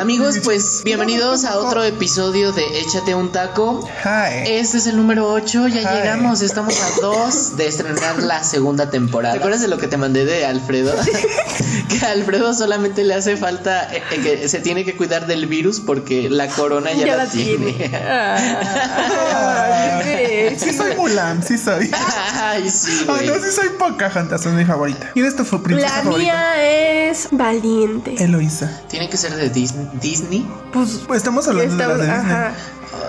Amigos, pues bienvenidos a otro episodio de Échate un taco. Hi. Este es el número 8, ya Hi. llegamos, estamos a dos de estrenar la segunda temporada. ¿Te acuerdas de lo que te mandé de Alfredo? que a Alfredo solamente le hace falta eh, eh, que se tiene que cuidar del virus porque la corona ya, la, tiene. Ah, Ay, sí soy Mulan, sí soy. Ay, sí, Ay, no, sí soy Pocahontas, es mi favorita. ¿Quién es tu princesa La favorita? mía es valiente. Eloísa. Tiene que ser de Dis- Disney. Pues Pues estamos hablando de las de Disney. ajá.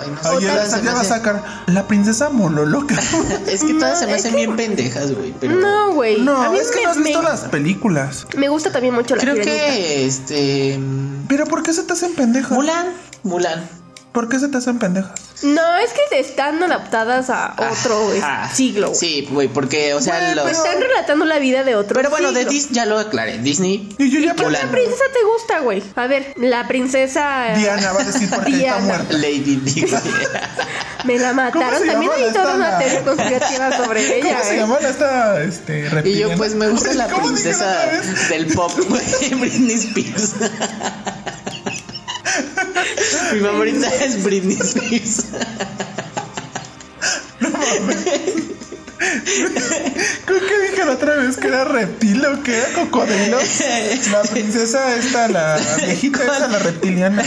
Ay, no Oye, ya va a sacar la princesa Mololoca. Es que todas se me hacen que- bien pendejas, güey. Pero No, güey. A No, mí es que me, no has visto me- las películas. me gusta también mucho la creo sirenita. que este. mm, Pero ¿por qué se te hacen pendejas? Mulan. Mulan. ¿Por qué se te hacen pendejas? No, es que están adaptadas a otro Ajá. es- siglo. Sí, güey, porque, o sea, Güey, los. Pues están relatando la vida de otro Pero bueno, de. Disney ya lo aclaré. Disney. Y yo ya ¿Qué otra Mulan. princesa te gusta, güey? A ver, la princesa Diana va a decir porque está Diana. muerta. Lady Di. Me la ¿Cómo mataron. También hay toda una teoría conspirativa sobre ella. ¿Cómo se ¿eh? llama esta este, Y reptiliana? yo, pues, me gusta la ¿Cómo dijeron princesa del pop, güey. Britney Spears. Mi favorita es Britney Spears. Creo que dije la otra vez que era reptil o que era cocodrilo. La princesa esta, la viejita esta, la reptiliana.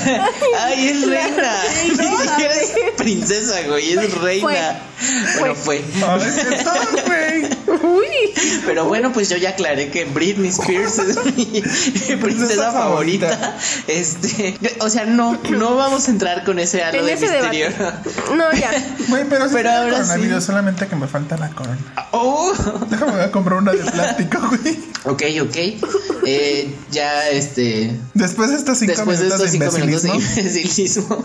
Ay, es reina. Ni siquiera es princesa, güey. Es reina. Bueno, fue. Ay, qué tal, güey. Pero bueno, pues yo ya aclaré que Britney Spears es mi princesa favorita. favorita. Este, o sea, no, no vamos a entrar con ese halo en de ese misterio. debate. No, ya. Güey, pero sí Pero ahora coronavirus, sí. solamente que me falta la corona. Oh, Déjame voy a comprar una de plástico, güey. ok, ok. Eh, ya, este, Después de estos cinco después de minutos estos de cinco minutos de imbecilismo, imbecilismo,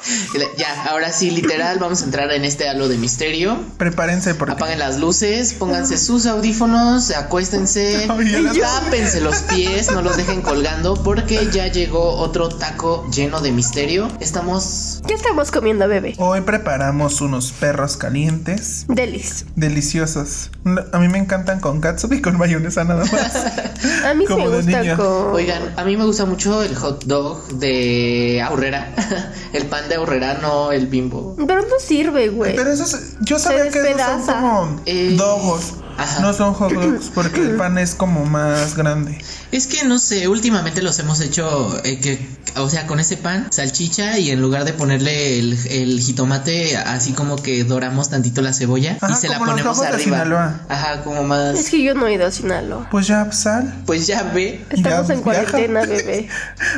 ya, ahora sí, literal, vamos a entrar en este halo de misterio. prepárense porque Apaguen las luces, pónganse sus audífonos, acuéstense, tápense los pies, no los dejen colgando, porque ya llegó otro taco lleno de misterio. Estamos. ¿Qué estamos comiendo, bebé? hoy preparamos unos perros calientes. Delis. Deliciosos. A mí me encantan con katsup y con mayonesa nada más. A mí Como me gusta con. Oigan, a mí me gusta mucho el hot dog de Aurrera. El pan de Aurrera, no el bimbo. Pero no sirve, güey. Pero esos, yo sabía que esos son como Eh, dogos. Ajá. No son hot dogs porque el pan es como más grande. Es que no sé, últimamente los hemos hecho, eh, que, o sea, con ese pan, salchicha y en lugar de ponerle el, el jitomate, así como que doramos tantito la cebolla Ajá, y se la como los ponemos de arriba. Sinaloa. Ajá, como más. Es que yo no he ido a Sinaloa. Pues ya sal. Pues ya ve. Estamos Ya, en cuarentena, bebé.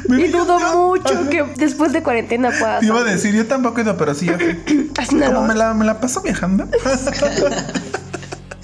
Bebé, y dudo mucho Ajá. que después de cuarentena puedas. Te iba a decir, yo tampoco he ido, pero sí ya. A Como Sinaloa. me la, me la paso viajando.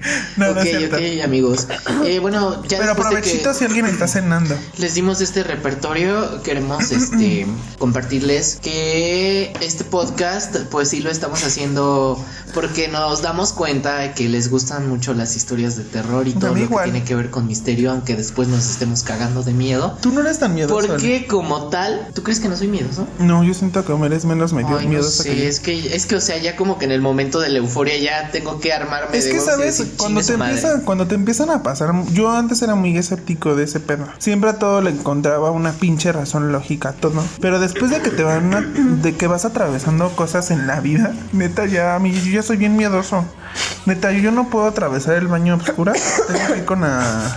no, no ok, ok, amigos. Eh, bueno, ya Pero después de provechito que si alguien está cenando. les dimos este repertorio, queremos este compartirles que este podcast, pues sí lo estamos haciendo porque nos damos cuenta de que les gustan mucho las historias de terror y todo lo que tiene que ver con misterio, aunque después nos estemos cagando de miedo. Tú no eres tan miedoso. Porque como tal, ¿tú crees que no soy miedoso? No, yo siento que eres menos medio Ay, no miedoso que sé, yo. es que, es que, o sea, ya como que en el momento de la euforia ya tengo que armarme Es de que sabes, cuando "Chingue te su madre". empieza, cuando te empiezan a pasar, yo antes era muy escéptico de ese pedo. Siempre a todo le encontraba una pinche razón lógica a todo. Pero después de que te van a- de que vas atravesando cosas en la vida, neta ya a mí yo ya soy bien miedoso. Neta, yo no puedo atravesar el baño oscura. Tengo que ir con la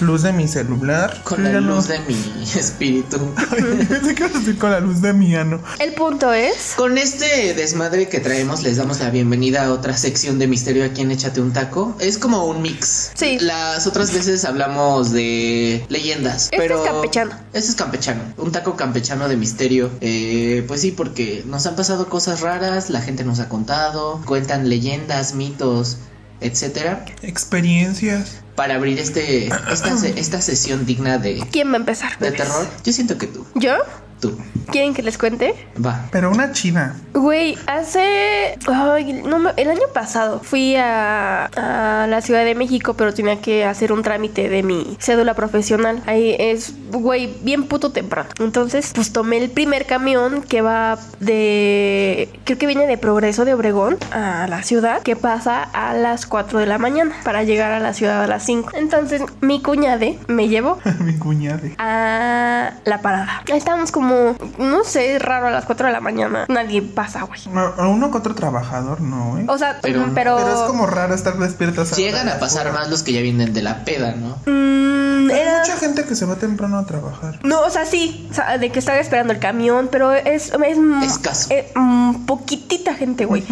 luz de mi celular. Con la no- luz de mi espíritu. Pensé que decir con la luz de mi ano. El punto es. Con este desmadre que traemos, les damos la bienvenida a otra sección de misterio aquí en Échate un Taco. Es como un mix. Sí. Las otras veces hablamos de leyendas. Este pero es campechano. Este es campechano. Un taco campechano de misterio. Eh, pues sí, porque nos han pasado cosas raras, la gente nos ha contado, cuentan leyendas, mitos, etcétera. Experiencias. Para abrir este esta, esta sesión digna de, ¿Quién va a empezar? de terror, yo siento que tú. ¿Yo? Tú. ¿Quieren que les cuente? Va. Pero una china. Güey, hace. Ay, no, me- el año pasado fui a, a la Ciudad de México, pero tenía que hacer un trámite de mi cédula profesional. Ahí es, güey, bien puto temprano. Entonces, pues tomé el primer camión que va de. Creo que viene de Progreso de Obregón a la ciudad, que pasa a las 4 de la mañana para llegar a la ciudad a las 5. Entonces, mi cuñade me llevó Mi cuñade. a la parada. Ahí estábamos como, no sé, raro a las 4 de la mañana. Nadie pasa, güey. A uno que otro trabajador, no, ¿eh? O sea, Pero- pero. Pero es como raro estar despiertas. a- Llegan a pasar más los que ya vienen de la peda, ¿no? Mm, Hay era. mucha gente que se va temprano a trabajar. No, o sea, sí, o sea, de que estaba esperando el camión, pero es, es Escaso. eh, mm, poquitita gente, güey.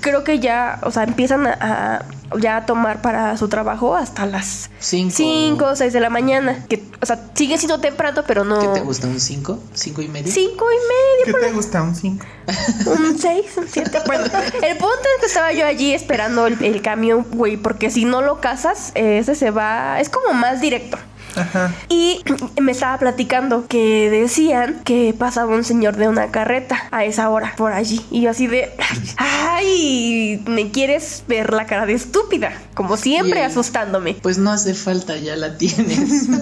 Creo que ya, o sea, empiezan a, a- ya a tomar para su trabajo hasta las Cinco. 5 o 6 de la mañana. Que, o sea, sigue siendo temprano, pero no. ¿Qué te gusta? ¿Un cinco? ¿Cinco y medio? 5 y ¿Qué medio, te gusta? ¿Un 5? un 6, un 7. Bueno, el punto es que estaba yo allí esperando el, el camión, güey, porque si no lo cazas, eh, ese se va. Es como más directo. Ajá. Y me estaba platicando que decían que pasaba un señor de una carreta a esa hora por allí. Y yo así de, ay, me quieres ver la cara de estúpida, como siempre asustándome. Pues no hace falta, ya la tienes.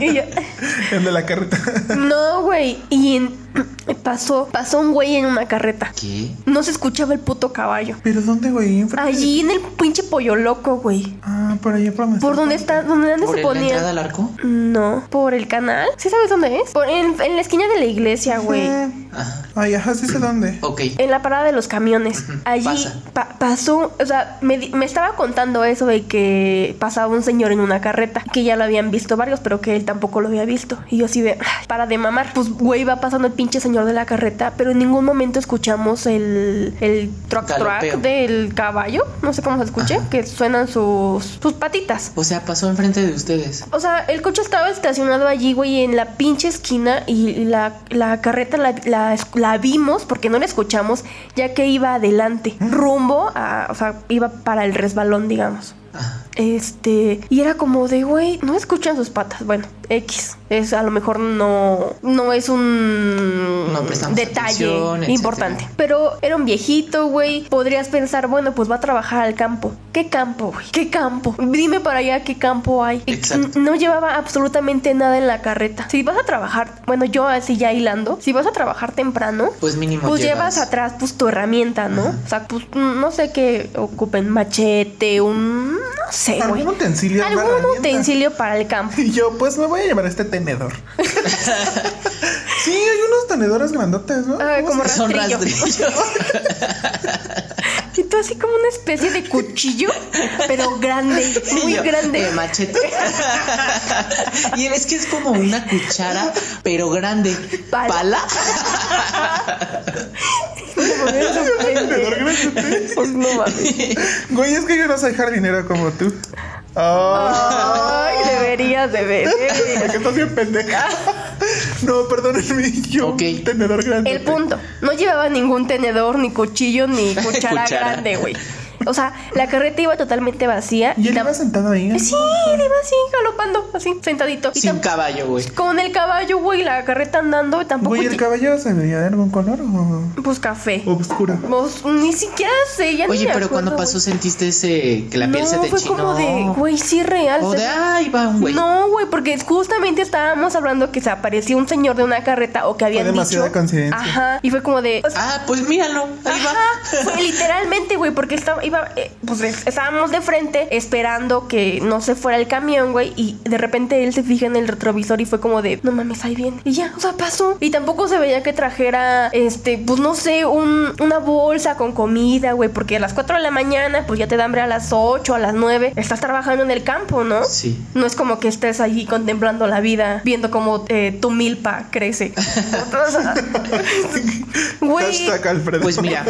Y yo, El de la carreta. no, güey. Y en- pasó, pasó un güey en una carreta. ¿Qué? No se escuchaba el puto caballo. ¿Pero dónde, güey? ¿Enfrente? Allí en el pinche pollo loco, güey. Ah, por allá por donde ¿Por dónde está? ¿Dónde, dónde ¿Por se el- la ponía? entrada al arco? No, por el canal. ¿Sí sabes dónde es? Por, en, en la esquina de la iglesia, güey. Ajá. Ay, ajá, sí sé dónde. Ok. En la parada de los camiones. Allí Pasa. pa- pasó, o sea, me, di- me estaba contando eso de que pasaba un señor en una carreta, que ya lo habían visto varios, pero que él tampoco lo había visto. Y yo así de, "Ay, para de mamar. Pues, güey, va pasando el pinche señor de la carreta, pero en ningún momento escuchamos el, el truck truck Galopeo. del caballo, no sé cómo se escuche, Ajá. que suenan sus, sus patitas. O sea, pasó enfrente de ustedes. O sea, el coche estaba estacionado allí, güey, en la pinche esquina y la, la carreta la, la- la vimos porque no la escuchamos, ya que iba adelante, rumbo a, o sea, iba para el resbalón, digamos. Este, y era como de, güey, no escuchan sus patas. Bueno, X. Es a lo mejor no, no es un No detalle atención, etcétera. importante. Pero era un viejito, güey. Podrías pensar, bueno, pues va a trabajar al campo. ¿Qué campo, güey? ¿Qué campo? Dime para allá qué campo hay. Exacto. No llevaba absolutamente nada en la carreta. Si vas a trabajar, bueno, yo así ya hilando, si vas a trabajar temprano, Pues mínimo pues llevas atrás pues tu herramienta, ¿no? O sea, pues no sé qué ocupen, machete, un no sé, güey. ¿Algún utensilio? Algún utensilio para el campo. Y yo, pues me voy a llevar este tenedor. sí, hay unos tenedores grandotes, ¿no? Ah, ¿Cómo como Son rastrillo. rastrillos. Y tú así como una especie de cuchillo, pero grande, muy yo, grande. eh, machete. y es que es como una cuchara, pero grande. Pala. ¿Pala? Pues no mames. Güey, es que yo no soy jardinero como tú. Ah, Ay, deberías de ver. que estás bien pendeja. No, perdónenme, yo Ok. un tenedor grande. El punto, no llevaba ningún tenedor, ni cuchillo, ni cuchara, Cuchara. grande, güey. O sea, la carreta iba totalmente vacía. Y él iba sentado ahí. Sí, él iba así, galopando, así, sentadito. Y Sin tam- caballo, güey. con el caballo, güey, la carreta andando, tampoco. Güey, ¿el caballo se veía de algún color o Pues café. obscuro? Pues, ni siquiera sé, ya Oye, pero cuando pasó sentiste ese que la piel no, se te fue chinó. como de, güey, sí, real. O de ay, va un güey. No, güey, porque justamente estábamos hablando que se aparecía un señor de una carreta o que habían demasiada dicho. coincidencia. Ajá. Y fue como de. o sea, Ah, pues míralo. Ahí va. Ajá, fue literalmente, güey, porque estaba, iba, eh, pues es- estábamos de frente esperando que no se fuera el camión, güey, y de repente él se fija en el retrovisor y fue como de, no mames, ahí viene. Y ya, o sea, pasó. Y tampoco se veía que trajera, este, pues no sé, un, una bolsa con comida, güey, porque a las 4 de la mañana, pues ya te da hambre a las 8, a las 9, estás trabajando en el campo, ¿no? Sí. No es como que estés allí contemplando la vida, viendo cómo eh, tu milpa crece. Güey, Hashtag Alfredo. Pues mira,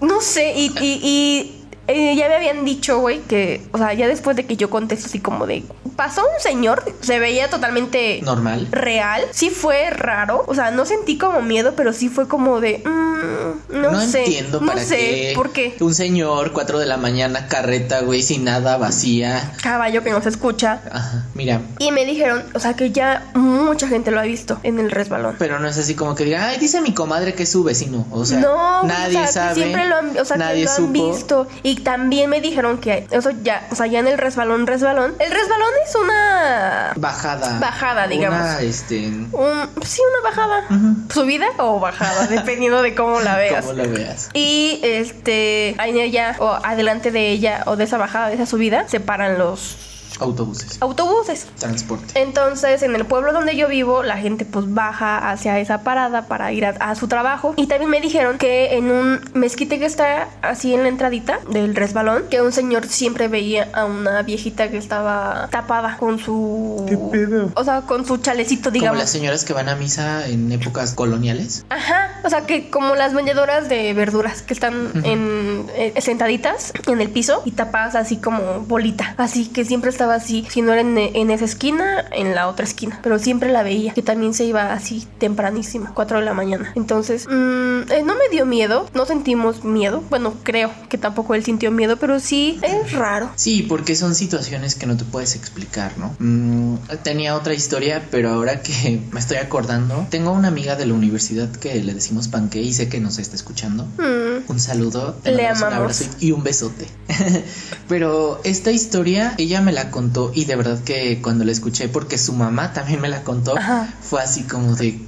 no sé, y, y, y eh, ya me habían dicho, güey, que, o sea, ya después de que yo contesto así como de, pasó un señor, se veía totalmente Normal. real. Sí fue raro, o sea, no sentí como miedo, pero sí fue como de, mm, no, No, sé, entiendo no para sé qué. por qué. Un señor, 4 de la mañana, carreta, güey, sin nada, vacía. Caballo que no se escucha. Ajá, mira. Y me dijeron, o sea, que ya mucha gente lo ha visto en el resbalón. Pero no es así como que diga, ay, dice mi comadre que es su vecino. O sea, no, nadie o sea, que sabe. siempre lo han, o sea, que nadie lo han supo. visto. Y también me dijeron que eso ya, o sea, ya en el resbalón, resbalón. El resbalón es una Bajada. Bajada, digamos. Una, este. un, sí, una bajada. ¿Subida o bajada? dependiendo de cómo la veas. Como lo veas. Y este, ahí ella, o adelante de ella, o de esa bajada, de esa subida, se paran los Autobuses. autobuses. Transporte. Entonces, en el pueblo donde yo vivo, la gente pues baja hacia esa parada para ir a, a su trabajo. Y también me dijeron que en un mezquite que está así en la entradita del resbalón, que un señor siempre veía a una viejita que estaba tapada con su... ¿Qué pedo? O sea, con su chalecito, Como digamos. las señoras que van a misa en épocas coloniales. Ajá, o sea que como las vendedoras de verduras que están en eh, sentaditas en el piso y tapadas así como bolita, así que siempre estaba así, si no era en, en esa esquina, en la otra esquina, pero siempre la veía, que también se iba así tempranísima, 4 de la mañana. Entonces, mm, eh, no me dio miedo, no sentimos miedo, bueno, creo que tampoco él sintió miedo, pero sí es raro. Sí, porque son situaciones que no te puedes explicar, ¿no? Mm, tenía otra historia, pero ahora que me estoy acordando, tengo una amiga de la universidad que le decimos panque y sé que nos está escuchando. Mm, Un saludo, te Le mandamos un abrazo y un besote. Pero esta historia ella me la contó y de verdad que cuando la escuché, porque su mamá también me la contó, Ajá. fue así como de...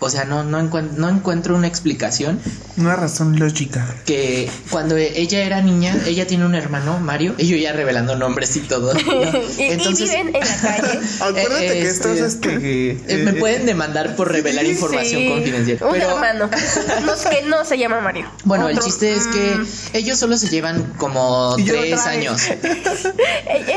O sea, no, no, encuent- no encuentro una explicación Una razón lógica. que cuando ella era niña, ella tiene un hermano, Mario, y yo ya revelando nombres y todo. ¿no? y, y viven en la calle. Acuérdate que este, esto es este. que, Eh, me eh, pueden demandar por revelar Sí, información Sí, confidencial. Un Pero hermano. No, que no se llama Mario. bueno, el chiste es que Mm. ellos solo se llevan como tres años. Eh, Ella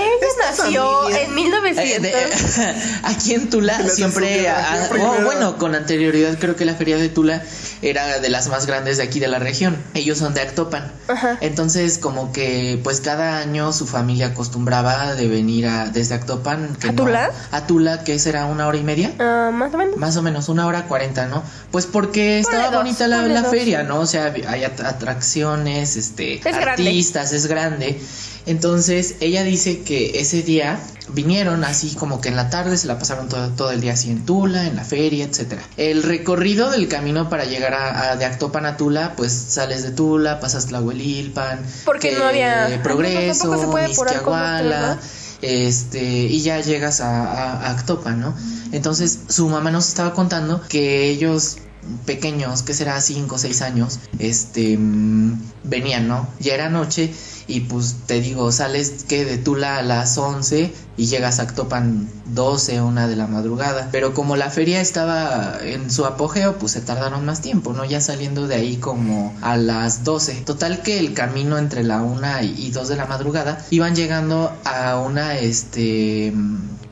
nació familia. en 1900. Eh, de- aquí en Tula siempre, ah, oh, bueno, con anterioridad creo que la feria de Tula era de las más grandes de aquí de la región. Ellos son de Actopan. Ajá. Entonces, como que, pues cada año su familia acostumbraba de venir a, desde Actopan. que ¿A no- Tula? a Tula, que será una hora y media. Ah, más o menos. Más o menos, una hora cuarenta, ¿no? Pues porque estaba dos, bonita la, feria. ¿no? O sea, hay at- atracciones, este, Es grande. artistas, es grande. Entonces, ella dice que ese día vinieron así como que en la tarde se la pasaron todo, todo el día así en Tula, en la feria, etcétera. El recorrido del camino para llegar a, a- de Actopan a Tula, pues sales de Tula, pasas Tlahuelilpan, Porque no había- no, Progreso, Misquiahuala, ¿verdad? este, y ya llegas a, a, a Actopan, ¿no? Entonces su mamá nos estaba contando que ellos pequeños, que será 5 o 6 años, este, mm, venían, ¿no? Ya era noche y pues te digo, sales que de Tula a las 11 y llegas a Actopan 12, una de la madrugada. Pero como la feria estaba en su apogeo, pues se tardaron más tiempo, ¿no? Ya saliendo de ahí como a las 12. Total que el camino entre la 1 y 2 de la madrugada iban llegando a una, este...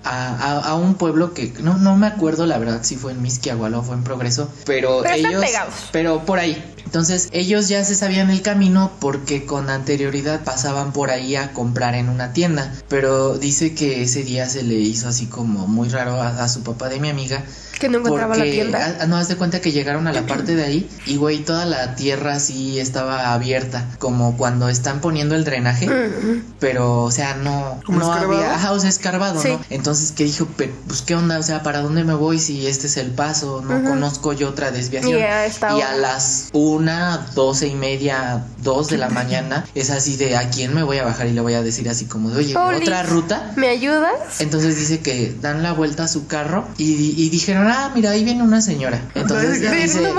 A, a- a un pueblo que no, no me acuerdo la verdad si fue en Misquiahuala o fue en Progreso, pero, Pero están ellos, pegados. pero por ahí. Entonces ellos ya se sabían el camino porque con anterioridad pasaban por ahí a comprar en una tienda. Pero dice que ese día se le hizo así como muy raro a, a su papá de mi amiga. Que no encontraba la Porque tienda. ah, no haz de cuenta que llegaron a la parte de ahí y güey toda la tierra así estaba abierta como cuando están poniendo el drenaje Mm, pero o sea no ¿Como no escarbado? había ajá o sea escarbado Sí. no entonces que dijo "Pe- pues qué onda o sea para dónde me voy si este es el paso no conozco yo otra desviación Y a esta y a las una doce y media dos de la mañana es así de a quién me voy a bajar y le voy a decir así como de oye otra ruta ¿Me ayudas? entonces dice que dan la vuelta a su carro y, y dijeron, ah, mira, ahí viene una señora. Entonces dice,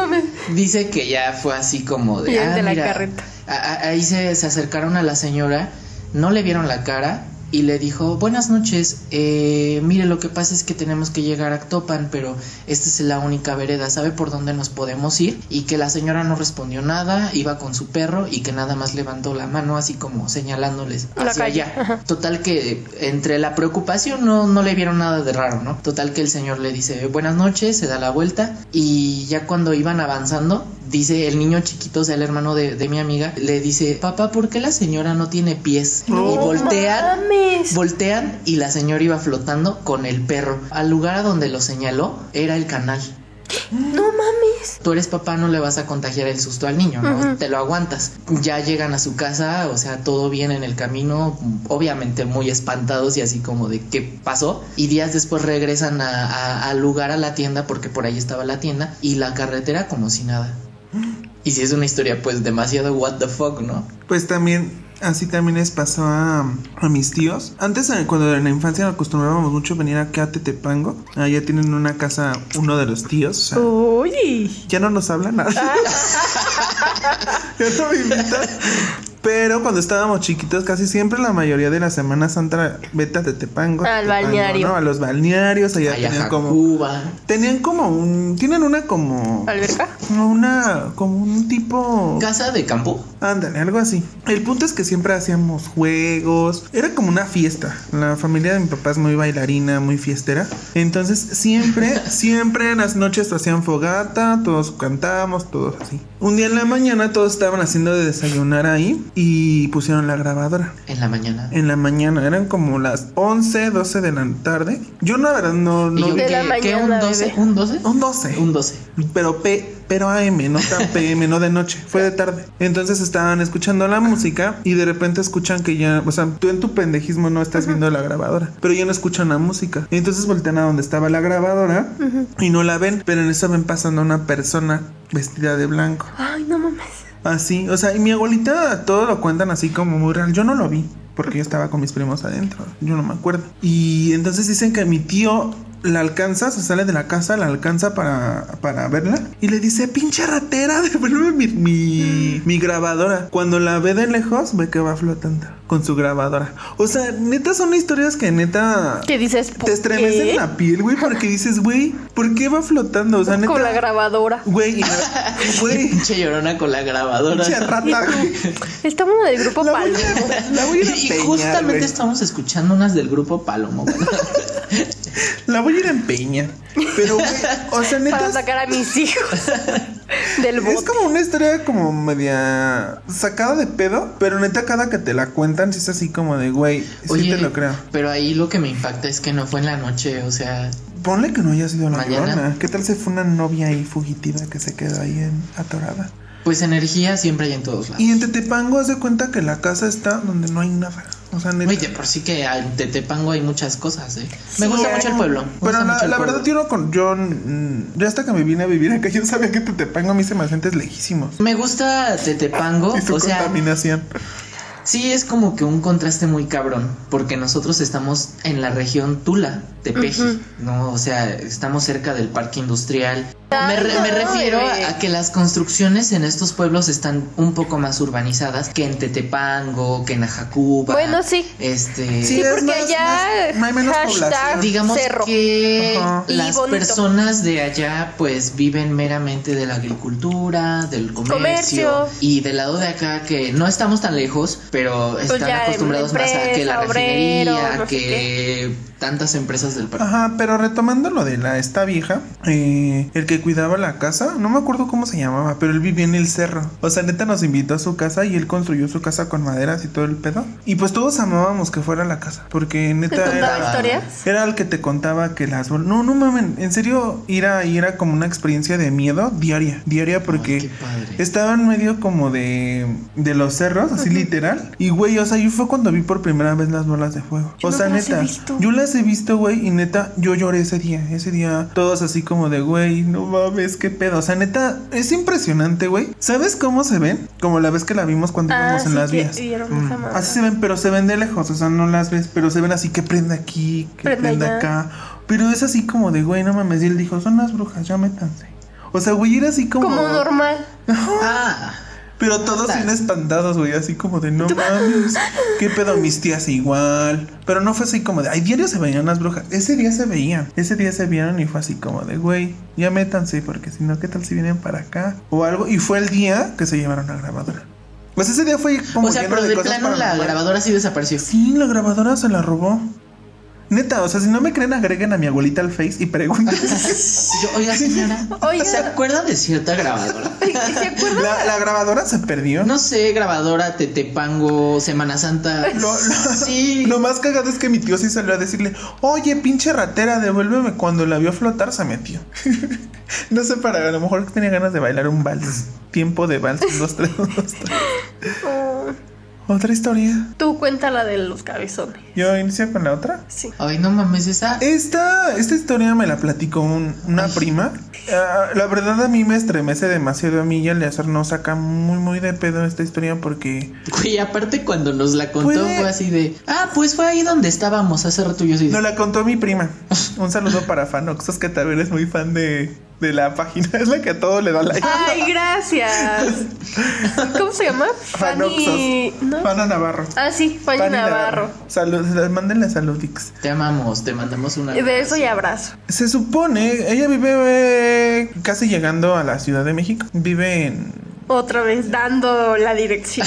dice que ya fue así como de... "Ah, de la mira". carreta. A- a- ahí se, se acercaron a la señora, no le vieron la cara y le dijo, buenas noches, eh, mire, lo que pasa es que tenemos que llegar a Actopan, pero esta es la única vereda, ¿sabe por dónde nos podemos ir? Y que la señora no respondió nada, iba con su perro y que nada más levantó la mano así como señalándoles hacia allá. ajá. Total que eh, entre la preocupación no, no le vieron nada de raro, ¿no? Total que el señor le dice buenas noches, se da la vuelta y ya cuando iban avanzando, dice el niño chiquito, o sea, el hermano de, de mi amiga, le dice, papá, ¿por qué la señora no tiene pies? y voltean. Mames. Voltean y la señora iba flotando con el perro. Al lugar a donde lo señaló era el canal. No mames. Tú eres papá, no le vas a contagiar el susto al niño, ¿no? Te lo aguantas. Ya llegan a su casa, o sea, todo bien en el camino, obviamente muy espantados y así como de qué pasó. Y días después regresan a- a- al lugar, a la tienda, porque por ahí estaba la tienda, y la carretera como si nada. Y si es una historia, pues demasiado what the fuck, ¿no? Pues también, así también les pasó a, a mis tíos. Antes, eh, cuando en la infancia acostumbrábamos mucho venir acá a Tetepango, allá tienen una casa uno de los tíos. o sea, Uy. ya no nos hablan nada. ya no me invitan. Pero cuando estábamos chiquitos, casi siempre la mayoría de la Semana Santa, vete a Tetepango. Al Tetepango, balneario. ¿no? A los balnearios, allá Allá tenían como. Jacuba. Tenían como un. Tienen una como. ¿Alberca? como Una. Como un tipo. Casa de campo. Ándale, algo así. El punto es que siempre hacíamos juegos. Era como una fiesta. La familia de mi papá es muy bailarina, muy fiestera. Entonces, siempre, siempre en las noches hacían fogata, todos cantábamos, todos así. Un día en la mañana todos estaban haciendo de desayunar ahí y pusieron la grabadora. En la mañana. En la mañana, eran como las 11, 12 de la tarde. Yo la verdad no, ¿Y no qué, qué, un 12? bebé. ¿Un 12? Un 12. Un 12. Pero P, pero AM, no tan PM, no de noche, fue de tarde. Entonces estaban escuchando la música y de repente escuchan que ya, o sea, tú en tu pendejismo no estás viendo la grabadora, pero ya no escuchan la música. Entonces voltean a donde estaba la grabadora y no la ven, pero en eso ven pasando una persona vestida de blanco. Ay, no mames. Así, o sea, y mi abuelita todo lo cuentan así como muy real. Yo no lo vi porque yo estaba con mis primos adentro. Yo no me acuerdo. Y entonces dicen que mi tío la alcanza, se sale de la casa, la alcanza para, para verla y le dice, pinche ratera, devuelve mi, mi, mi grabadora. Cuando la ve de lejos, ve que va flotando con su grabadora. O sea, neta son historias que neta ¿Qué dices? ¿Por te estremecen qué? la piel, güey, porque dices, güey, ¿por qué va flotando? O sea, neta. Con la grabadora. Güey, güey, Pinche llorona con la grabadora. pinche rata, güey. Estamos en el grupo La voy Palmo. a, la voy a ir a Y justamente estamos escuchando unas del grupo Palomo. La voy a ir a empeñar. Pero, güey, o sea, neta, Para es- sacar a mis hijos del es bote. como una historia como media sacada de pedo, pero neta cada que te la cuentan, sí es así como de, güey, sí te lo creo. pero ahí lo que me impacta es que no fue en la noche, o sea, Ponle que no haya sido la Mañana. llorona. ¿Qué tal si fue una novia ahí fugitiva que se quedó ahí en, atorada? pues energía siempre hay en todos lados. Y en Tetepango haz de cuenta que la casa está donde no hay nada. O sea, neta. Oye, de por sí que en Tetepango hay muchas cosas, ¿eh? Me gusta mucho el pueblo. Pero la, la pueblo. verdad, yo no con. Yo, mm, yo hasta que me vine a vivir acá, yo sabía que Tetepango a mí se me hacen lejísimos. Me gusta Tetepango, Y su o sea, contaminación. sí es como que un contraste muy cabrón, porque nosotros estamos en la región Tula, Tepeji, Ujú. ¿no? O sea, estamos cerca del parque industrial. Me, re- me refiero a, que las construcciones en estos pueblos están un poco más urbanizadas que en Tetepango, que en Ajacuba. Bueno, sí. Este, Sí, es porque más- allá más- hay menos hashtag población. digamos cerro. que las bonito. personas de allá pues viven meramente de la agricultura, del comercio, Comercio. y del lado de acá que no estamos tan lejos, pero están Pues ya, acostumbrados más a que la refinería, obrero, no que tantas empresas del parque. Ajá, pero retomando lo de la esta vieja, eh, el que cuidaba la casa, no me acuerdo cómo se llamaba, pero él vivía en el cerro. O sea, neta nos invitó a su casa y él construyó su casa con maderas y todo el pedo. Y pues todos amábamos que fuera la casa, porque ¿Te neta contaba era, historias? era el que te contaba que las... No, no mamen, en serio, ir ahí era como una experiencia de miedo diaria, diaria porque... Ay, qué padre. Estaba en medio como de, de los cerros, así literal. Y güey, o sea, yo fue cuando vi por primera vez las bolas de fuego. Yo o no sea, las he neta, visto. yo las he visto, güey, y neta, yo lloré ese día. Ese día, todos así como de, güey, no mames, qué pedo. O sea, neta, es impresionante, güey. ¿Sabes cómo se ven? Como la vez que la vimos cuando Ah, íbamos en las vías. Mm. Así se ven, pero se ven de lejos, o sea, no las ves, pero se ven así que prende aquí, que Prende prende allá. acá. Pero es así como de, güey, no mames. Y él dijo, son las brujas, ya métanse. O sea, güey, era así como. Como normal. Ah, Pero todos bien espantados, güey, así como de no mames. ¿Qué pedo mis tías igual? Pero no fue así como de, ay, diario se veían las brujas. Ese día se veían. Ese día se vieron y fue así como de, güey, ya métanse, porque si no, ¿qué tal si vienen para acá? O algo. Y fue el día que se llevaron la grabadora. Pues ese día fue como O sea, pero de plano la grabadora sí desapareció. Sí, la grabadora se la robó. Neta, o sea, si no me creen, agreguen a mi abuelita al Face y pregunten. Oiga, señora, Oiga. ¿se acuerda de cierta grabadora? ¿Se acuerdan? la, la grabadora se perdió. No sé, grabadora, Tetepango, Semana Santa. Lo, lo- Sí. lo más cagado es que mi tío sí salió a decirle, oye, pinche ratera, devuélveme. Cuando la vio flotar, se metió. no sé, para a lo mejor tenía ganas de bailar un vals. Tiempo de vals, un, dos, tres, dos, tres. Otra historia. tú cuenta la de los cabezones. Yo inicio con la otra. Sí. Ay, no mames, esa. Esta, esta historia me la platicó un- una prima. Ah, la verdad a mí me estremece demasiado. A mí ya Eleazar no saca muy, muy de pedo esta historia porque... Güey, aparte cuando nos la contó Puede- fue así de. Ah, pues fue ahí donde estábamos hace rato. Yo sí. No la contó mi prima. Un saludo para Fanoxos, que también es muy fan de, de la página. Es la que a todo le da like. Ay, gracias. ¿Cómo se llama? Fanny. ¿No? Fana Navarro. Ah, sí, Fanny Fanny Navarro. Salud, mándenle saludix. Te amamos, te mandamos una. Y de eso y abrazo. Se supone, ella vive eh, casi llegando a la Ciudad de México. Vive en Otra vez dando la dirección.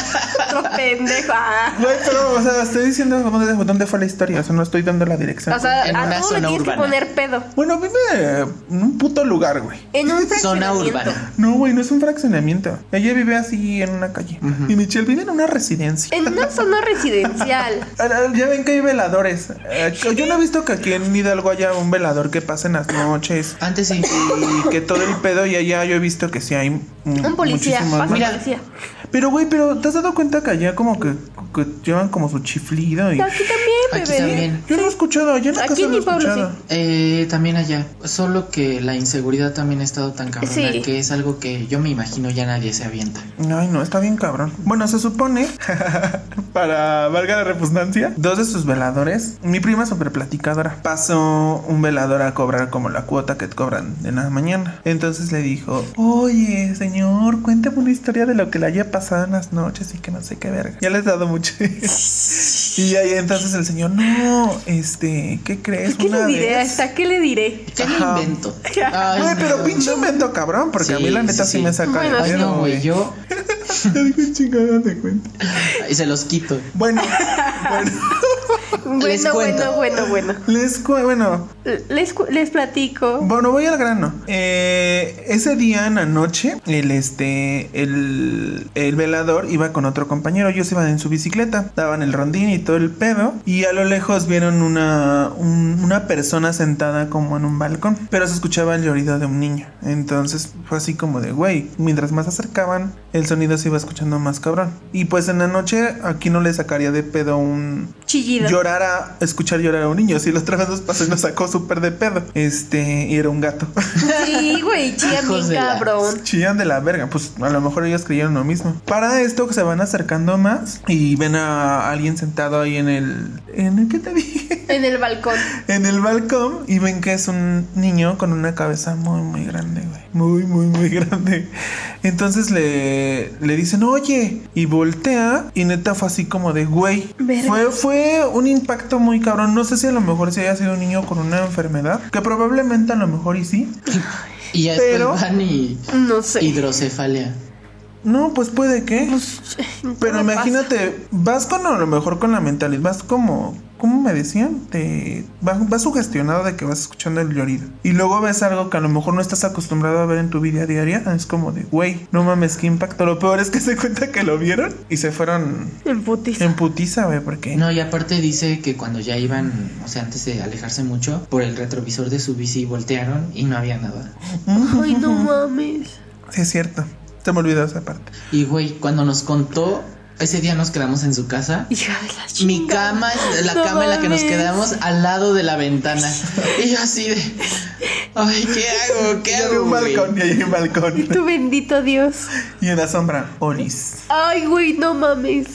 Otro pendejo. Ah. Güey, pero, o sea, estoy diciendo dónde fue la historia, o sea, no estoy dando la dirección. O sea, En a una todo le tienes urbana. que poner pedo. bueno, vive en un puto lugar, güey. En un Zona urbana. No, güey, no es un fraccionamiento. Ella vive así en una calle. Y Michelle vive en una residencia. En una zona residencial. Ah, ah, Ya ven que hay veladores. Eh, Yo no he visto que aquí en Hidalgo haya un velador que pase en las noches. Antes sí. Y que todo el pedo y allá yo he visto que sí hay Un policía. Pasa. Mira. policía. Pero güey, pero ¿te has dado cuenta que allá como que, que llevan como su chiflido y Aquí también, Aquí bebé. también. yo no he escuchado, Aquí se en lo he mi pueblo, escuchado. Eh, también allá. Solo que la inseguridad también ha estado tan cabrona Sí. que es algo que yo me imagino ya nadie se avienta. Ay, no, está bien cabrón. Bueno, se supone, para valga la repugnancia, dos de sus veladores, mi prima super platicadora, pasó un velador a cobrar como la cuota que cobran en la mañana. Entonces le dijo, oye, señor, cuéntame una historia de lo que le haya pasado en las noches y que no sé qué verga. Ya les he dado mucho. y ahí entonces el señor, no, este, ¿qué crees? ¿Qué Una le diré? vez- ¿Hasta qué le diré? ¿Qué le invento? Ay, pero no. pinche invento cabrón, porque a mí la neta sí, sí, sí. me saca Bueno, de no, güey, yo. Ya digo, chingada de cuenta. Y se los quito. Bueno, bueno. Bueno, bueno, bueno, bueno. Les cu- bueno, Les, cu- les platico. bueno, voy al grano. Eh, ese día en la noche, el este, el, el velador iba con otro compañero. Ellos iban en su bicicleta, daban el rondín y todo el pedo. Y a lo lejos vieron una, un- una persona sentada como en un balcón, pero se escuchaba el llorido de un niño. Entonces fue así como de, güey, mientras más acercaban, el sonido se iba escuchando más cabrón. Y pues en la noche, aquí no le sacaría de pedo un, Chillido. Llorar a escuchar llorar a un niño. Si la otra vez nos pasó y nos sacó súper de pedo. Este, y era un gato. Sí, güey, chillan bien de la- cabrón. Chillan de la verga. Pues a lo mejor ellos creyeron lo mismo. Para esto se van acercando más y ven a alguien sentado ahí en el. ¿En el qué te dije? En el balcón. En el balcón y ven que es un niño con una cabeza muy, muy grande, güey. Muy, muy, muy grande. Entonces le, le dicen, oye, y voltea y neta fue así como de, güey. Verga. Fue, fue un impacto muy cabrón. No sé si a lo mejor si haya sido un niño con una enfermedad, que probablemente a lo mejor y sí. Y ya Pero- van y. No sé. Hidrocefalia. No, pues puede que. Pues, Pero ¿qué me imagínate, vas con a lo mejor con la mentalidad, vas como, ¿cómo me decían? Te vas, vas sugestionado de que vas escuchando el llorido. Y luego ves algo que a lo mejor no estás acostumbrado a ver en tu vida diaria. Es como de, güey, no mames, qué impacto. Lo peor es que se cuenta que lo vieron y se fueron? En putis. en putiza, güey, porque. No, y aparte dice que cuando ya iban, o sea, antes de alejarse mucho, por el retrovisor de su bici voltearon y no había nada. Ay, no mames. Sí, es cierto. Se me olvidó esa parte. Y güey, cuando nos contó, ese día nos quedamos en su casa. Hija de la chica. Mi cama, la No cama en la que nos quedamos al lado de la ventana. Y yo así de. Ay, ¿qué hago? ¿Qué Y hay hago? un güey? balcón, y hay un Y balcón. tu bendito Dios. y en la sombra, Olis. Ay, güey, no mames.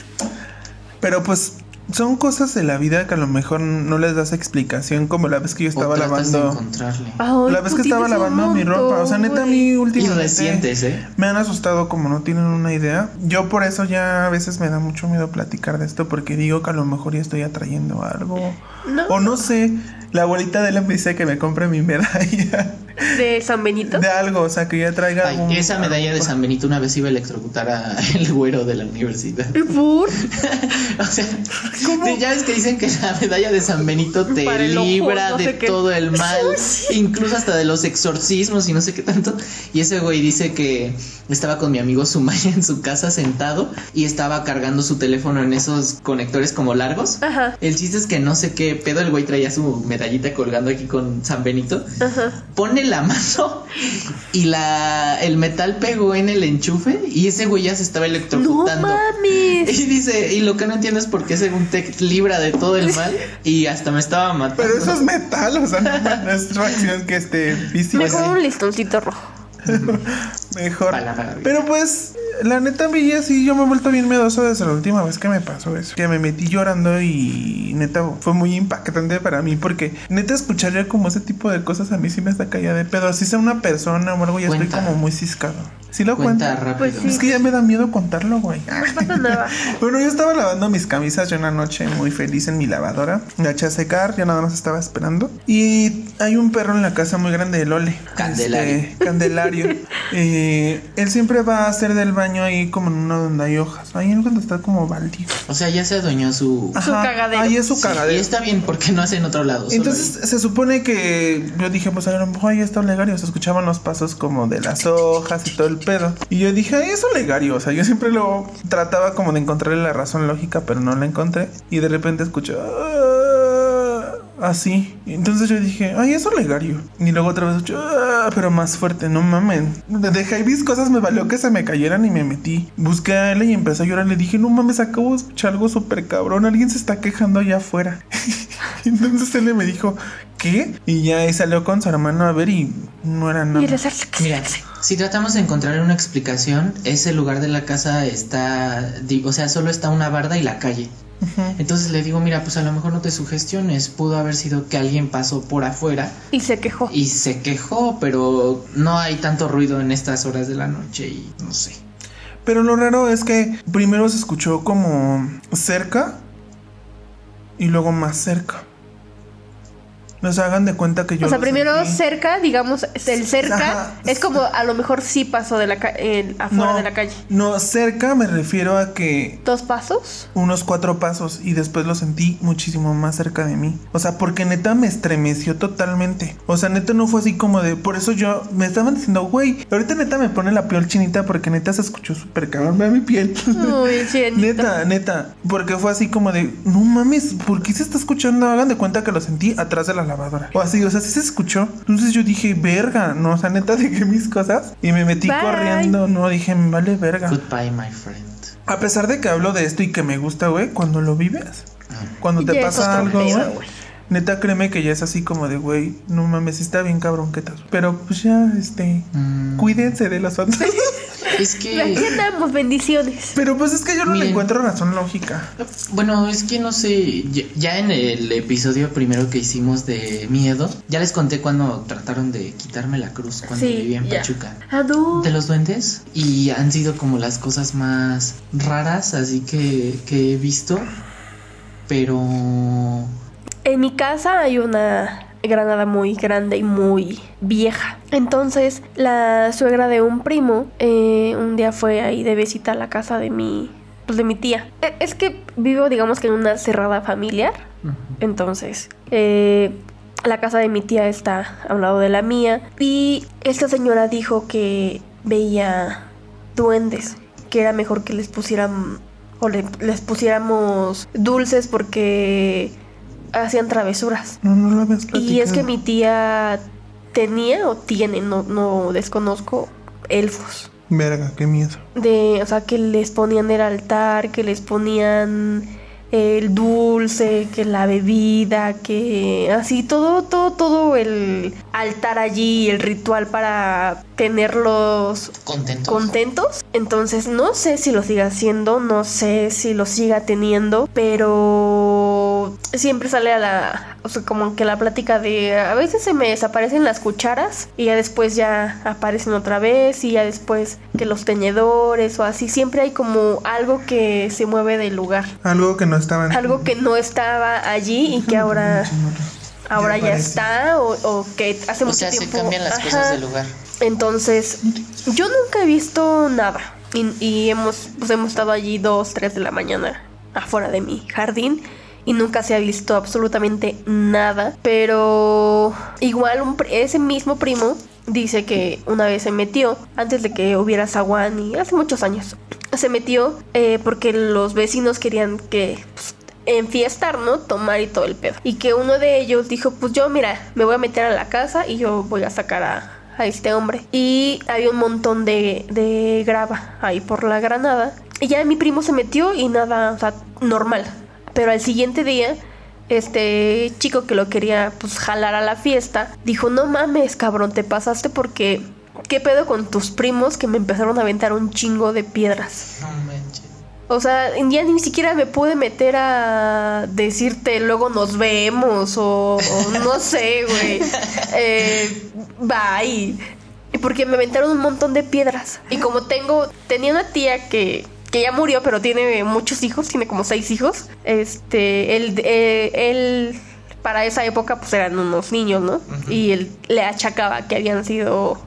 Pero pues son cosas de la vida que a lo mejor no les das explicación, como la vez que yo estaba o lavando. encontrarle. Ay, La vez que estaba lavando mi ropa, o sea, neta, a mí últimamente recientes, ¿eh? me han asustado como no tienen una idea. Yo por eso ya a veces me da mucho miedo platicar de esto porque digo que a lo mejor ya estoy atrayendo algo. No. O no sé, la abuelita de él me dice que me compre mi medalla De San Benito. de algo, o sea, que ya traiga Ay, esa medalla de. San Benito una vez iba a electrocutar a el güero de la universidad. ¿Por? O sea, ya ves que dicen que la medalla de San Benito te ojo, libra no de qué. todo el mal, incluso hasta de los exorcismos y no sé qué tanto. Y ese güey dice que estaba con mi amigo Sumaya en su casa sentado y estaba cargando su teléfono en esos conectores como largos. Ajá. El chiste es que no sé qué pedo, el güey traía su medallita colgando aquí con San Benito. Ajá. Pone la mano y la el metal pegó en el enchufe y ese güey ya se estaba No electrocutando. mames. Y dice, y lo que no entiendo es por qué según te libra de todo el mal y hasta me estaba matando. Pero eso es metal, o sea, no, no es reacción que esté física. Mejor un listoncito rojo. Mejor. Palabra. Pero pues, la neta, ya sí, yo me he vuelto bien miedoso desde la última vez que me pasó eso. Que me metí llorando y neta fue muy impactante para mí porque neta escuchar ya como ese tipo de cosas a mí sí me está caída de pedo. Así sea una persona o algo, ya estoy como muy ciscado. Sí lo Cuenta cuenta. rápido. Pues sí. Es que ya me da miedo contarlo, güey. Nada. Bueno, yo estaba lavando mis camisas yo una noche muy feliz en mi lavadora. La eché a secar, ya nada más estaba esperando. Y hay un perro en la casa muy grande de Lole. Candelario. Este, Candelario. Eh, él siempre va a hacer del baño ahí como en uno donde hay hojas. Ahí en donde está como baldío. O sea, ya se adueñó su. Su cagadero. Ahí es su Sí, cagadero. y está bien porque no hace en otro lado. Entonces se supone que yo dije, pues a lo mejor ahí está Olegario. Se escuchaban los pasos como de las hojas y todo el pedo. Y yo dije, ay, es Olegario. O sea, yo siempre lo trataba como de encontrarle la razón lógica, pero no la encontré. Y de repente escucho. "Ah", Así. Entonces yo dije, ay, es Olegario. Y luego otra vez "Ah", pero más fuerte, no mamen. Dejé mis cosas, me valió que se me cayeran y me metí. Busqué a él y empecé a llorar. Le dije, no mames, acabo de escuchar algo súper cabrón. Alguien se está quejando allá afuera. Entonces él me dijo, ¿qué? Y ya ahí salió con su hermano a ver y no era nada. Mira, si tratamos de encontrar una explicación, ese lugar de la casa está, o sea, solo está una barda y la calle. Entonces le digo, mira, pues a lo mejor no te sugestiones, pudo haber sido que alguien pasó por afuera Y se quejó. y se quejó, pero no hay tanto ruido en estas horas de la noche y no sé. Pero lo raro es que primero se escuchó como cerca y luego más cerca. No se hagan de cuenta que yo. O sea, primero sentí. cerca, digamos, el cerca Ajá. es como a lo mejor sí pasó de la el- afuera No, de la calle. No, cerca me refiero a que ¿Dos pasos? unos cuatro pasos y después lo sentí muchísimo más cerca de mí. O sea, porque neta me estremeció totalmente. O sea, neta no fue así como de. Por eso yo me estaban diciendo, güey, ahorita neta me pone la piel chinita porque neta se escuchó súper cabrón. Vea mi piel. Muy bien. Neta, neta, porque fue así como de, no mames, ¿por qué se está escuchando? Hagan de cuenta que lo sentí atrás de la lavadora. O así, o sea, sí se escuchó. Entonces yo dije, verga, no, o sea, neta dejé mis cosas y me metí Bye. corriendo. No, dije, vale verga. Goodbye, my friend. A pesar de que hablo de esto y que me gusta, güey, cuando lo vives, cuando te pasa algo, güey. Neta, créeme que ya es así como de, güey, no mames, está bien cabrón, ¿qué tal? Pero pues ya, este, Mm, cuídense de los fantasmas. es Aquí que, andamos, bendiciones. Pero pues es que yo no le encuentro razón lógica. bueno, es que no sé, ya- ya en el episodio primero que hicimos de miedo, ya les conté cuando trataron de quitarme la cruz cuando Sí, vivía en ya. Pachuca. Ah, no. de los duendes y han sido como las cosas más raras así que, que he visto pero En mi casa hay una granada muy grande y muy vieja. Entonces, la suegra de un primo eh, un día fue ahí de visita a la casa de mi, pues de mi tía. E- Es que vivo, digamos que en una cerrada familiar. Entonces, eh, la casa de mi tía está a un lado de la mía. Y esta señora dijo que veía duendes, que era mejor que les pusieran o le- les pusiéramos dulces porque hacían travesuras. No, no lo habías Y es que platicado. mi tía tenía o tiene, no, no desconozco, elfos. Verga, qué miedo. De, o sea, que les ponían el altar, que les ponían el dulce, que la bebida, que así todo, todo, todo el altar allí, el ritual para tenerlos Contentos. contentos. Entonces no sé si lo siga haciendo, no sé si lo siga teniendo, pero siempre sale a la, o sea, como que la plática de a veces se me desaparecen las cucharas y ya después ya aparecen otra vez y ya después que los teñedores o así, siempre hay como algo que se mueve del lugar, Algo que no estaba en- algo que no estaba allí y que ahora ahora ya, está o, o que hace O mucho sea, se tiempo cambian las Ajá. cosas del lugar. Entonces, yo nunca he visto nada. Y, hemos, pues hemos estado allí dos, tres de la mañana afuera de mi jardín. Y nunca se ha visto absolutamente nada. Pero igual ese mismo primo dice que una vez se metió, antes de que hubiera zaguán y hace muchos años, se metió eh, porque los vecinos querían que pues, enfiestar, ¿no? Tomar y todo el pedo. Y que uno de ellos dijo, pues yo, mira, me voy a meter a la casa y yo voy a sacar a, a este hombre. Y había un montón de, de grava ahí por la granada. Y ya mi primo se metió y nada, o sea, normal. Pero al siguiente día, este chico que lo quería pues jalar a la fiesta, dijo, no mames, cabrón, te pasaste porque... ¿Qué pedo con tus primos que me empezaron a aventar un chingo de piedras? No. O sea, ya ni siquiera me pude meter a decirte luego nos vemos o, o no sé, güey. Eh, bye. Porque me aventaron un montón de piedras. Y como tengo, tenía una tía que, que ya murió, pero tiene muchos hijos, tiene como seis hijos. Este, él, eh, él para esa época pues eran unos niños, ¿no? Y él le achacaba que habían sido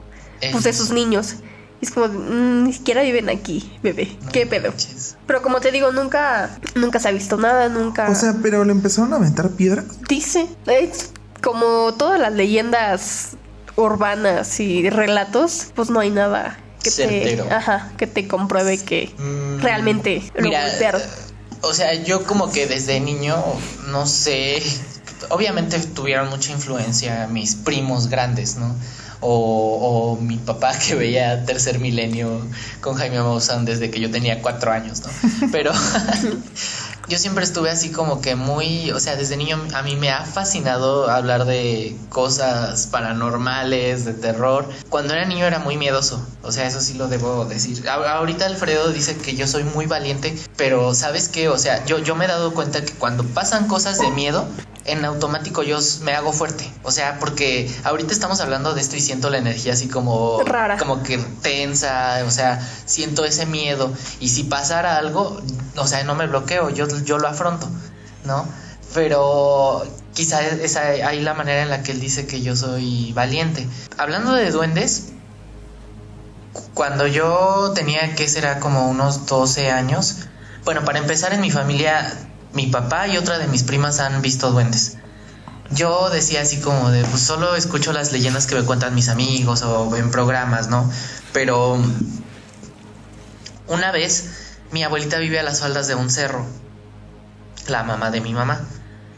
pues esos niños. Y es como, "Mm, ni siquiera viven aquí, bebé. no ¿Qué pedo? manches. Pero como te digo, nunca, nunca se ha visto nada, nunca O sea, pero le empezaron a aventar piedras. dice. Es como todas las leyendas urbanas y relatos, pues no hay nada que Certero. te, ajá, que te compruebe que Mm, realmente lo golpearon. o sea, yo como que desde niño, no sé, obviamente tuvieron mucha influencia mis primos grandes, ¿no? O, o mi papá que veía Tercer Milenio con Jaime Maussan desde que yo tenía cuatro años, ¿no? Pero yo siempre estuve así como que muy, o sea, desde niño a mí me ha fascinado hablar de cosas paranormales, de terror. Cuando era niño era muy miedoso, o sea, eso sí lo debo decir. Ahorita Alfredo dice que yo soy muy valiente, pero ¿sabes qué? O sea, yo, yo me he dado cuenta que cuando pasan cosas de miedo, en automático yo me hago fuerte. O sea, porque ahorita estamos hablando de esto y siento la energía así como Rara. como que tensa, o sea, siento ese miedo y si pasara algo, o sea, no me bloqueo, yo, yo lo afronto, ¿no? Pero quizá es ahí la manera en la que él dice que yo soy valiente. Hablando de duendes, cu- cuando yo tenía que será como unos 12 años, bueno, para empezar en mi familia, mi papá y otra de mis primas han visto duendes. Yo decía así como de, pues solo escucho las leyendas que me cuentan mis amigos o en programas, ¿no? Pero una vez mi abuelita vive a las faldas de un cerro, la mamá de mi mamá.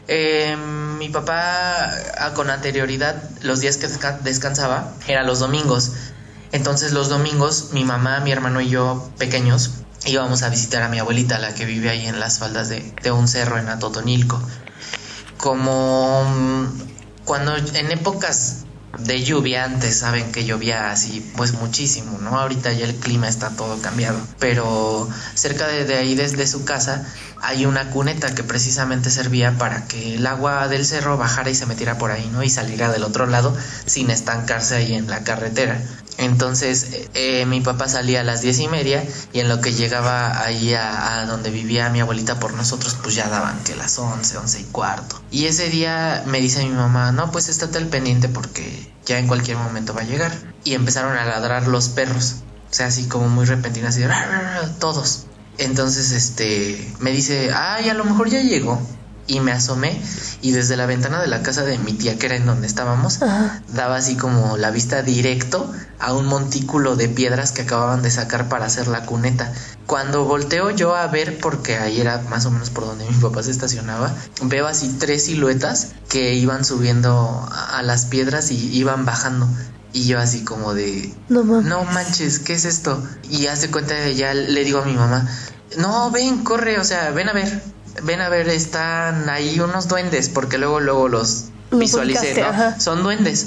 Eh, mi papá ah, con anterioridad, los días que desca- descansaba, eran los domingos. Entonces los domingos mi mamá, mi hermano y yo, pequeños, íbamos a visitar a mi abuelita, la que vive ahí en las faldas de, de un cerro en Atotonilco como mm, cuando en épocas de lluvia antes saben que llovía así pues muchísimo, ¿no? Ahorita ya el clima está todo cambiado, pero cerca de, de ahí desde su casa hay una cuneta que precisamente servía para que el agua del cerro bajara y se metiera por ahí, ¿no? Y saliera del otro lado sin estancarse ahí en la carretera. Entonces eh, mi papá salía a las diez y media y en lo que llegaba ahí a, a donde vivía mi abuelita por nosotros pues ya daban que las once, once y cuarto. Y ese día me dice mi mamá, no pues estate al pendiente porque ya en cualquier momento va a llegar. Y empezaron a ladrar los perros, o sea así como muy repentinos, así de, "Rar, rar, rar", todos. Entonces este me dice, ay a lo mejor ya llegó. Y me asomé y desde la ventana de la casa de mi tía, que era en donde estábamos, Ajá. daba así como la vista directo a un montículo de piedras que acababan de sacar para hacer la cuneta. Cuando volteo yo a ver, porque ahí era más o menos por donde mi papá se estacionaba, veo así tres siluetas que iban subiendo a a las piedras y iban bajando. Y yo así como de, No mames. no manches, ¿qué es esto? Y hace cuenta de ya le digo a mi mamá, no, ven, corre, o sea, ven a ver. ven a ver, están ahí unos duendes, porque luego, luego los visualicé, ¿no? ajá. Son duendes.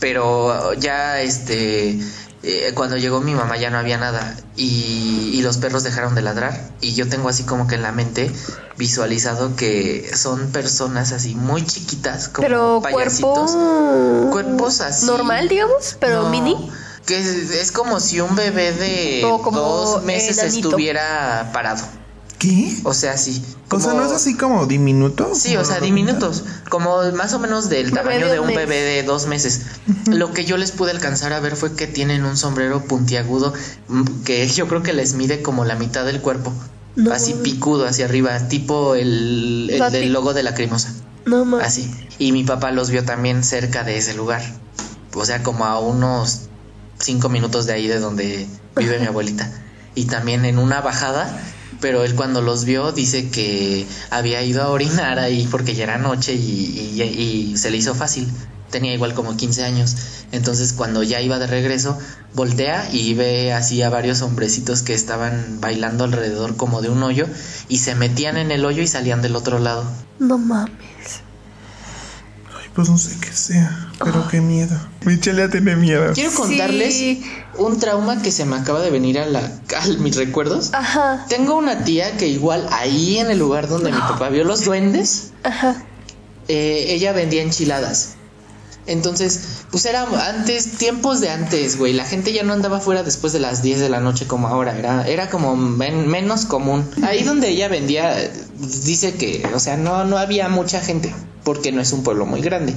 Pero ya, este, eh, cuando llegó mi mamá ya no había nada y, y los perros dejaron de ladrar y yo tengo así como que en la mente visualizado que son personas así muy chiquitas como Pero payasitos. cuerpo. Cuerpos así. Normal, digamos, pero No, mini. Que es, es como si un bebé de como dos meses enanito. estuviera parado. ¿Qué? O sea, sí. O sea, como- ¿no es así como diminuto? Sí, o sea, Como diminutos, como más o menos del tamaño de de un mes. bebé de dos meses. Lo que yo les pude alcanzar a ver fue que tienen un sombrero puntiagudo mm, que yo creo que les mide como la mitad del cuerpo. No así picudo hacia arriba, tipo el, el logo de la cremosa. No mames. Así. Y mi papá los vio también cerca de ese lugar. O sea, como a unos cinco minutos de ahí de donde vive mi abuelita. Y también en una bajada, pero él cuando los vio dice que había ido a orinar ahí porque ya era noche y, y- y se le hizo fácil. Tenía igual como 15 años. Entonces cuando ya iba de regreso, voltea y ve así a varios hombrecitos que estaban bailando alrededor como de un hoyo y se metían en el hoyo y salían del otro lado. No mames. Ay, pues no sé qué sea, pero qué miedo. Michelle ya tiene miedo. Quiero contarles Sí. un trauma que se me acaba de venir a, la, a mis recuerdos. Ajá. Tengo una tía que igual ahí en el lugar donde mi papá vio los duendes, Ajá. eh, ella vendía enchiladas. Entonces, pues era antes, tiempos de antes, güey. La gente ya no andaba fuera después de las 10 de la noche como ahora. Era, era como men- menos común. Ahí donde ella vendía, dice que, o sea, no, no había mucha gente. Porque no es un pueblo muy grande.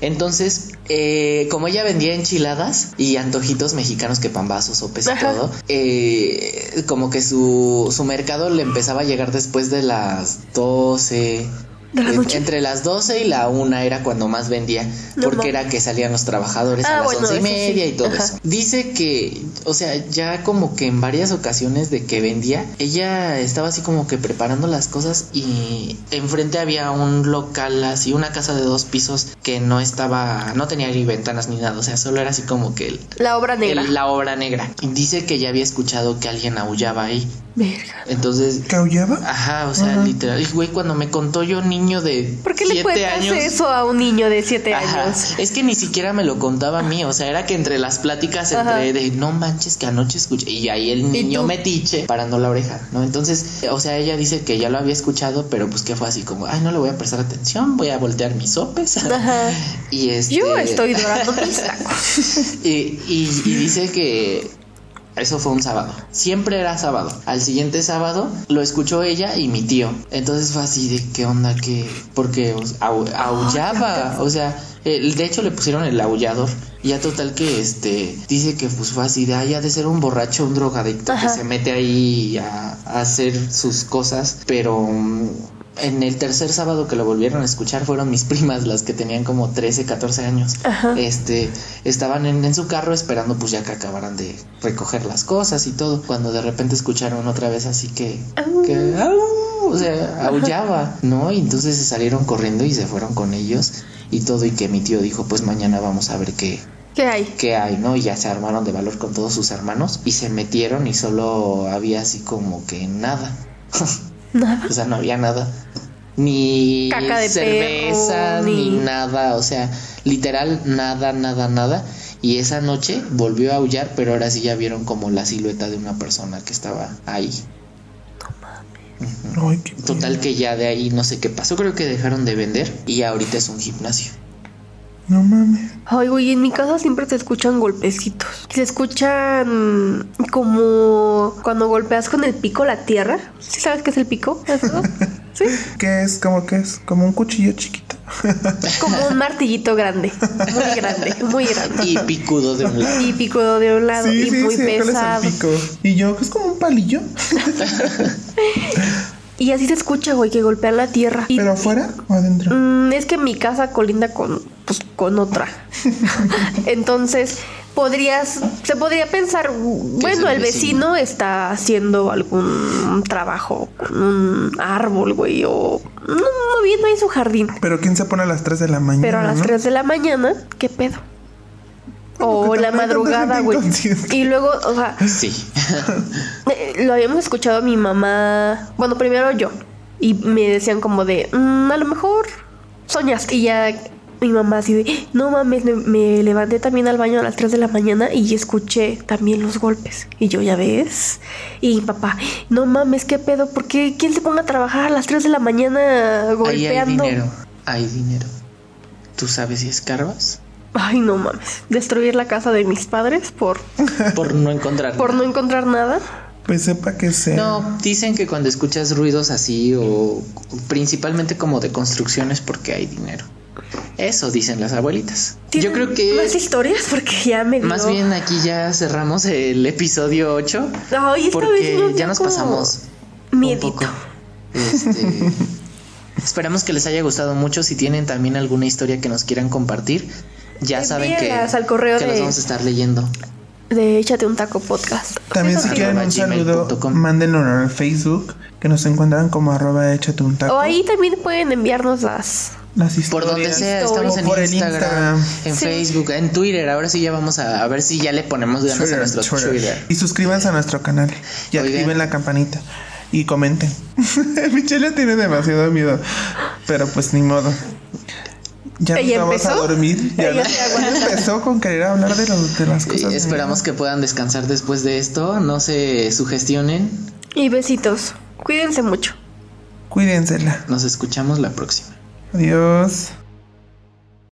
Entonces, eh, como ella vendía enchiladas y antojitos mexicanos que pambazos, sopes y Ajá. todo, eh, como que su, su mercado le empezaba a llegar después de las 12. ¿De la noche? Entre las 12 y la 1 era cuando más vendía, No porque era que salían los trabajadores Ah, a las bueno, once y sí. media y todo Ajá. eso. Dice que, o sea, ya como que en varias ocasiones de que vendía, ella estaba así como que preparando las cosas y enfrente había un local así, una casa de dos pisos que no estaba, no tenía ni ventanas ni nada, o sea, solo era así como que el, La obra negra. el- la obra negra. Y dice que ya había escuchado que alguien aullaba ahí. Verga. Entonces, ¿Que aullaba? ajá, o sea, Ajá. literal, y, güey, cuando me contó yo niño de ¿Por qué le siete cuentas años, eso a un niño de 7 Ajá. años? Es que ni siquiera me lo contaba a mí, o sea, era que entre las pláticas Ajá. entre de no manches que anoche escuché y ahí el niño metiche parando la oreja, ¿no? Entonces, o sea, ella dice que ya lo había escuchado, pero pues que fue así como, ay, no le voy a prestar atención, voy a voltear mis sopes. Ajá. y este Yo estoy dorando mis tacos. y, y- y dice que eso fue un sábado. Siempre era sábado. Al siguiente sábado lo escuchó ella y mi tío. Entonces fue así de qué onda que porque o sea, au- aullaba, o sea, el- de hecho le pusieron el aullador. Ya total que este dice que pues fue así de ay, ha de ser un borracho, un drogadicto Ajá. que se mete ahí a, a hacer sus cosas, pero mm, en el tercer sábado que lo volvieron a escuchar fueron mis primas las que tenían como 13, 14 años Ajá. este, estaban en, en su carro esperando pues ya que acabaran de recoger las cosas y todo, cuando de repente escucharon otra vez así que, que "Au", o sea, aullaba, ¿no? Y entonces se salieron corriendo y se fueron con ellos y todo y que mi tío dijo pues mañana vamos a ver qué, ¿Qué hay? qué hay, ¿no? Y ya se armaron de valor con todos sus hermanos y se metieron y solo había así como que nada, Nada. o sea, no había nada. Ni Caca de cerveza, perro, ni... ni- nada, o sea, literal, nada, nada, nada. Y esa noche volvió a aullar, pero ahora sí ya vieron como la silueta de una persona que estaba ahí. Ay, qué Total que ya de ahí no sé qué pasó, creo que dejaron de vender y ahorita es un gimnasio. No mames. Ay, güey, en mi casa siempre se escuchan golpecitos. Se escuchan como cuando golpeas con el pico la tierra. ¿Sí sabes qué es el pico? ¿Eso? Sí. ¿Qué es? ¿Cómo que es? Como un cuchillo chiquito. Como un martillito grande. Muy grande, muy grande. Y picudo de un lado. Y picudo de un lado Sí, y sí, muy sí, ¿cuál es el pesado. pico? Y yo, que es como un palillo, Y así se escucha, güey, que golpean la tierra. Y, pero afuera o adentro. Mm, es que mi casa colinda con, pues, con otra. Entonces, podrías, se podría pensar, bueno, el el vecino está haciendo algún trabajo con un árbol, güey, o no, moviendo ahí su jardín. Pero ¿quién se pone a las 3 de la mañana? Pero a las no? 3 de la mañana, ¿qué pedo? O la madrugada, güey. Y luego, o sea, Sí. eh, lo habíamos escuchado a mi mamá. Bueno, primero yo. Y me decían como de, "Mm, a lo mejor soñas. Y ya mi mamá así de, no mames, me, me levanté también al baño a las 3 de la mañana y escuché también los golpes. Y yo, ya ves. Y mi papá, no mames, ¿qué pedo? ¿Por qué? ¿Quién se ponga a trabajar a las 3 de la mañana Ahí golpeando? hay dinero. Hay dinero. ¿Tú sabes si escarbas? Ay, no mames. Destruir la casa de mis padres por, Por no encontrar. por no encontrar nada. Pues sepa que sea. No, dicen que cuando escuchas ruidos así o principalmente como de construcciones porque hay dinero. Eso dicen las abuelitas. Yo ¿Tienen creo que Más historias porque ya me dio... más bien aquí ya cerramos el episodio 8 Ay, esta vez porque dio ya nos pasamos un Miedito. poco. Este, esperamos que les haya gustado mucho. Si tienen también alguna historia que nos quieran compartir, ya saben que, al correo que de- los vamos a estar leyendo. De Échate un taco podcast. También si quieren un saludo, mándenlo en Facebook, que nos encuentran como arroba échate un taco. O ahí también pueden enviarnos las... Las Por donde historias. sea, estamos en Por el Instagram, Instagram. en Sí. Facebook, en Twitter. Ahora sí ya vamos a, a ver si ya le ponemos ganas a nuestro Twitter. Twitter. Y suscríbanse a nuestro canal y Oigan. activen la campanita y comenten. Michelle tiene demasiado miedo, pero pues ni modo. Ya nos Ella vamos empezó. a dormir. Ya Ella no- empezó con querer hablar de, los, de las cosas. esperamos que puedan descansar después de esto. No se sugestionen. Y besitos. Cuídense mucho. Cuídensela. Nos escuchamos la próxima. Adiós.